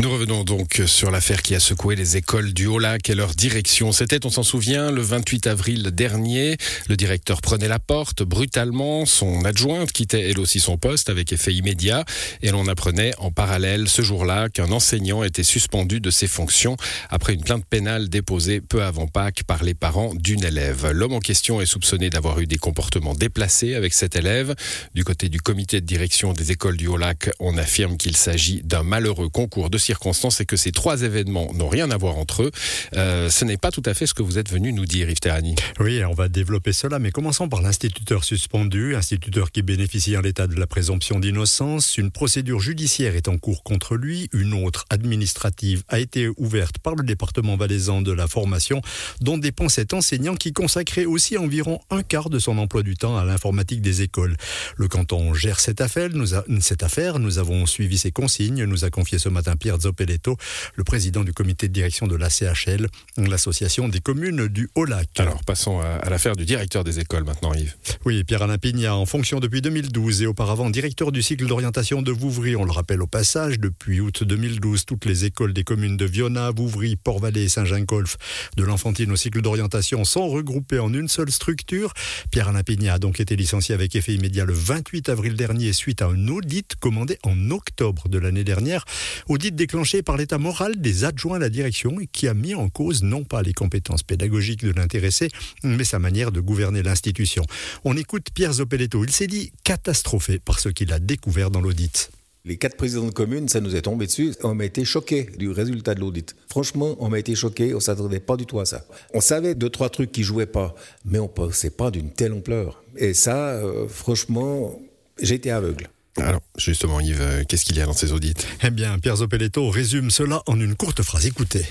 Nous revenons donc sur l'affaire qui a secoué les écoles du Haut-Lac et leur direction. C'était, on s'en souvient, le 28 avril dernier. Le directeur prenait la porte brutalement. Son adjointe quittait elle aussi son poste avec effet immédiat. Et l'on apprenait en parallèle ce jour-là qu'un enseignant était suspendu de ses fonctions après une plainte pénale déposée peu avant Pâques par les parents d'une élève. L'homme en question est soupçonné d'avoir eu des comportements déplacés avec cette élève. Du côté du comité de direction des écoles du Haut-Lac, on affirme qu'il s'agit d'un malheureux concours de circonstances et que ces trois événements n'ont rien à voir entre eux. Euh, ce n'est pas tout à fait ce que vous êtes venu nous dire, Yves Terrani. Oui, on va développer cela, mais commençons par l'instituteur suspendu, instituteur qui bénéficie en l'état de la présomption d'innocence. Une procédure judiciaire est en cours contre lui, une autre administrative a été ouverte par le département valaisan de la formation, dont dépend cet enseignant qui consacrait aussi environ un quart de son emploi du temps à l'informatique des écoles. Le canton gère cette affaire, nous, cette affaire, nous avons suivi ses consignes, nous a confié ce matin Pierre Zoppeletto, le président du comité de direction de l'ACHL, l'association des communes du Haut-Lac. Alors passons à, l'affaire du directeur des écoles maintenant, Yves. Oui, Pierre-Alain Pignat, en fonction depuis 2012 et auparavant directeur du cycle d'orientation de Vouvry, on le rappelle au passage, depuis août 2012, toutes les écoles des communes de Viona, Vouvry, Port-Vallée et Saint-Jean-Colf, de l'enfantine au cycle d'orientation, sont regroupées en une seule structure. Pierre-Alain Pignat a donc été licencié avec effet immédiat le 28 avril dernier suite à un audit commandé en octobre de l'année dernière. Audit des déclenché par l'état moral des adjoints à la direction et qui a mis en cause non pas les compétences pédagogiques de l'intéressé, mais sa manière de gouverner l'institution. On écoute Pierre Zopeletto. Il s'est dit catastrophé par ce qu'il a découvert dans l'audit. Les quatre présidents de communes, ça nous est tombé dessus. On m'a été choqué du résultat de l'audit. Franchement, on m'a été choqué. On s'attendait pas du tout à ça. On savait deux trois trucs qui jouaient pas, mais on pensait pas d'une telle ampleur. Et ça, euh, franchement, été aveugle. Alors, justement, Yves, euh, qu'est-ce qu'il y a dans ces audits Eh bien, Pierre Zopeletto résume cela en une courte phrase. Écoutez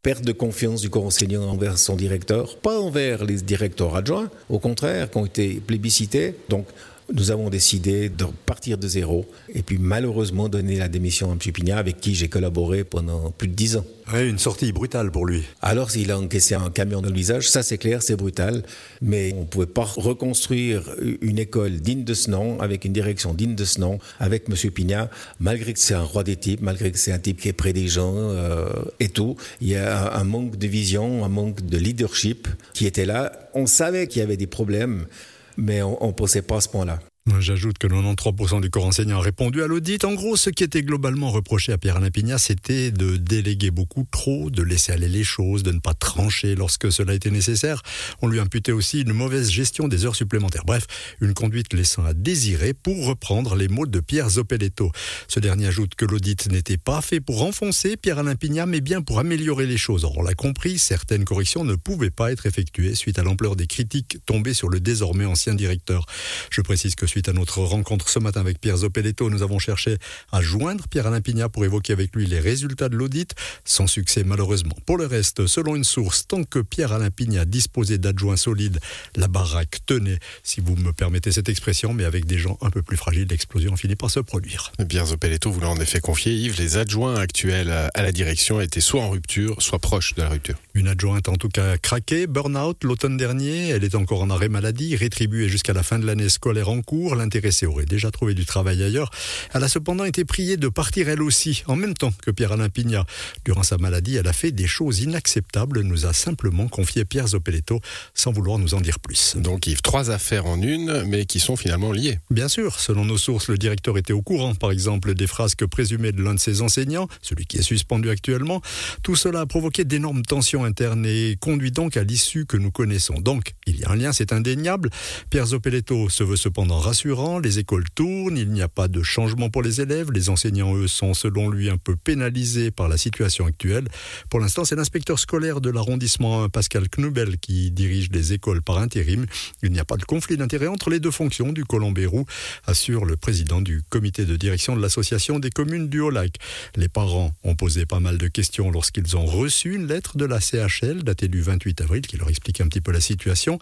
perte de confiance du corps enseignant envers son directeur, pas envers les directeurs adjoints, au contraire, qui ont été plébiscités. Donc, nous avons décidé de partir de zéro et puis malheureusement donner la démission à M. Pignat avec qui j'ai collaboré pendant plus de dix ans. Oui, une sortie brutale pour lui. Alors s'il a encaissé un camion dans le visage, ça c'est clair, c'est brutal, mais on ne pouvait pas reconstruire une école digne de ce nom, avec une direction digne de ce nom, avec M. Pignat, malgré que c'est un roi des types, malgré que c'est un type qui est près des gens euh, et tout. Il y a un manque de vision, un manque de leadership qui était là. On savait qu'il y avait des problèmes mais on ne pensait pas à ce point-là. J'ajoute que 93% du corps enseignant a répondu à l'audit. En gros, ce qui était globalement reproché à Pierre-Alain Pignat, c'était de déléguer beaucoup trop, de laisser aller les choses, de ne pas trancher lorsque cela était nécessaire. On lui imputait aussi une mauvaise gestion des heures supplémentaires. Bref, une conduite laissant à désirer pour reprendre les mots de Pierre Zopeletto. Ce dernier ajoute que l'audit n'était pas fait pour renfoncer Pierre-Alain Pignat, mais bien pour améliorer les choses. Or, on l'a compris, certaines corrections ne pouvaient pas être effectuées suite à l'ampleur des critiques tombées sur le désormais ancien directeur. Je précise que suite Suite à notre rencontre ce matin avec Pierre Zopeletto, nous avons cherché à joindre Pierre-Alain Pignat pour évoquer avec lui les résultats de l'audit, sans succès malheureusement. Pour le reste, selon une source, tant que Pierre-Alain Pignat disposait d'adjoints solides, la baraque tenait, si vous me permettez cette expression, mais avec des gens un peu plus fragiles, l'explosion finit par se produire. Pierre Zopeletto voulait en effet confier, Yves, les adjoints actuels à la direction étaient soit en rupture, soit proches de la rupture. Une adjointe en tout cas craquée, burn-out l'automne dernier, elle est encore en arrêt maladie, rétribuée jusqu'à la fin de l'année scolaire en cours l'intéressée aurait déjà trouvé du travail ailleurs. Elle a cependant été priée de partir elle aussi, en même temps que Pierre-Alain Pignat. Durant sa maladie, elle a fait des choses inacceptables, nous a simplement confié Pierre Zopeletto, sans vouloir nous en dire plus. Donc Yves, trois affaires en une, mais qui sont finalement liées. Bien sûr, selon nos sources, le directeur était au courant, par exemple, des frasques présumées de l'un de ses enseignants, celui qui est suspendu actuellement. Tout cela a provoqué d'énormes tensions conduit donc à l'issue que nous connaissons. Donc, il y a un lien, c'est indéniable. Pierre Zopeletto se veut cependant rassurer les écoles tournent, il n'y a pas de changement pour les élèves, les enseignants, eux, sont selon lui un peu pénalisés par la situation actuelle. Pour l'instant, c'est l'inspecteur scolaire de l'arrondissement 1, Pascal Knubel, qui dirige les écoles par intérim. Il n'y a pas de conflit d'intérêt entre les deux fonctions du Colombérou, assure le président du comité de direction de l'association des communes du Haut-Lac. Les parents ont posé pas mal de questions lorsqu'ils ont reçu une lettre de la CHL datée du 28 avril qui leur explique un petit peu la situation.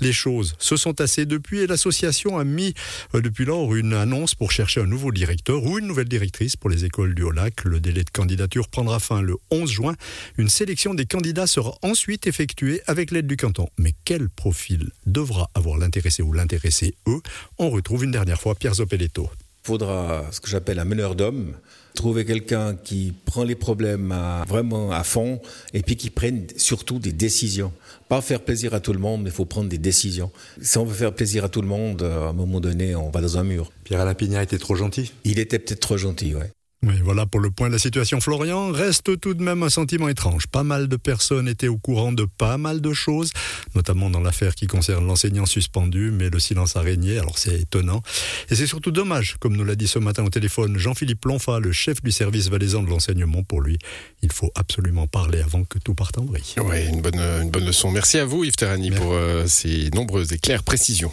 Les choses se sont tassées depuis et l'association a mis euh, depuis lors une annonce pour chercher un nouveau directeur ou une nouvelle directrice pour les écoles du Haut-Lac. Le délai de candidature prendra fin le 11 juin. Une sélection des candidats sera ensuite effectuée avec l'aide du canton. Mais quel profil devra avoir l'intéressé ou l'intéressé eux? On retrouve une dernière fois Pierre Zopeletto. Faudra ce que j'appelle un meneur d'hommes, trouver quelqu'un qui prend les problèmes vraiment à fond et puis qui prenne surtout des décisions. Pas faire plaisir à tout le monde, mais il faut prendre des décisions. Si on veut faire plaisir à tout le monde, à un moment donné, on va dans un mur. Pierre-Alain Pignat était trop gentil Il était peut-être trop gentil, ouais. Oui, voilà pour le point de la situation. Florian reste tout de même un sentiment étrange. Pas mal de personnes étaient au courant de pas mal de choses, notamment dans l'affaire qui concerne l'enseignant suspendu, mais le silence a régné, alors c'est étonnant. Et c'est surtout dommage, comme nous l'a dit ce matin au téléphone Jean-Philippe Lonfa, le chef du service valaisan de l'enseignement. Pour lui, il faut absolument parler avant que tout parte en vrille. Oui, une bonne, une bonne leçon. Merci à vous Yves Terrani pour euh, ces nombreuses et claires précisions.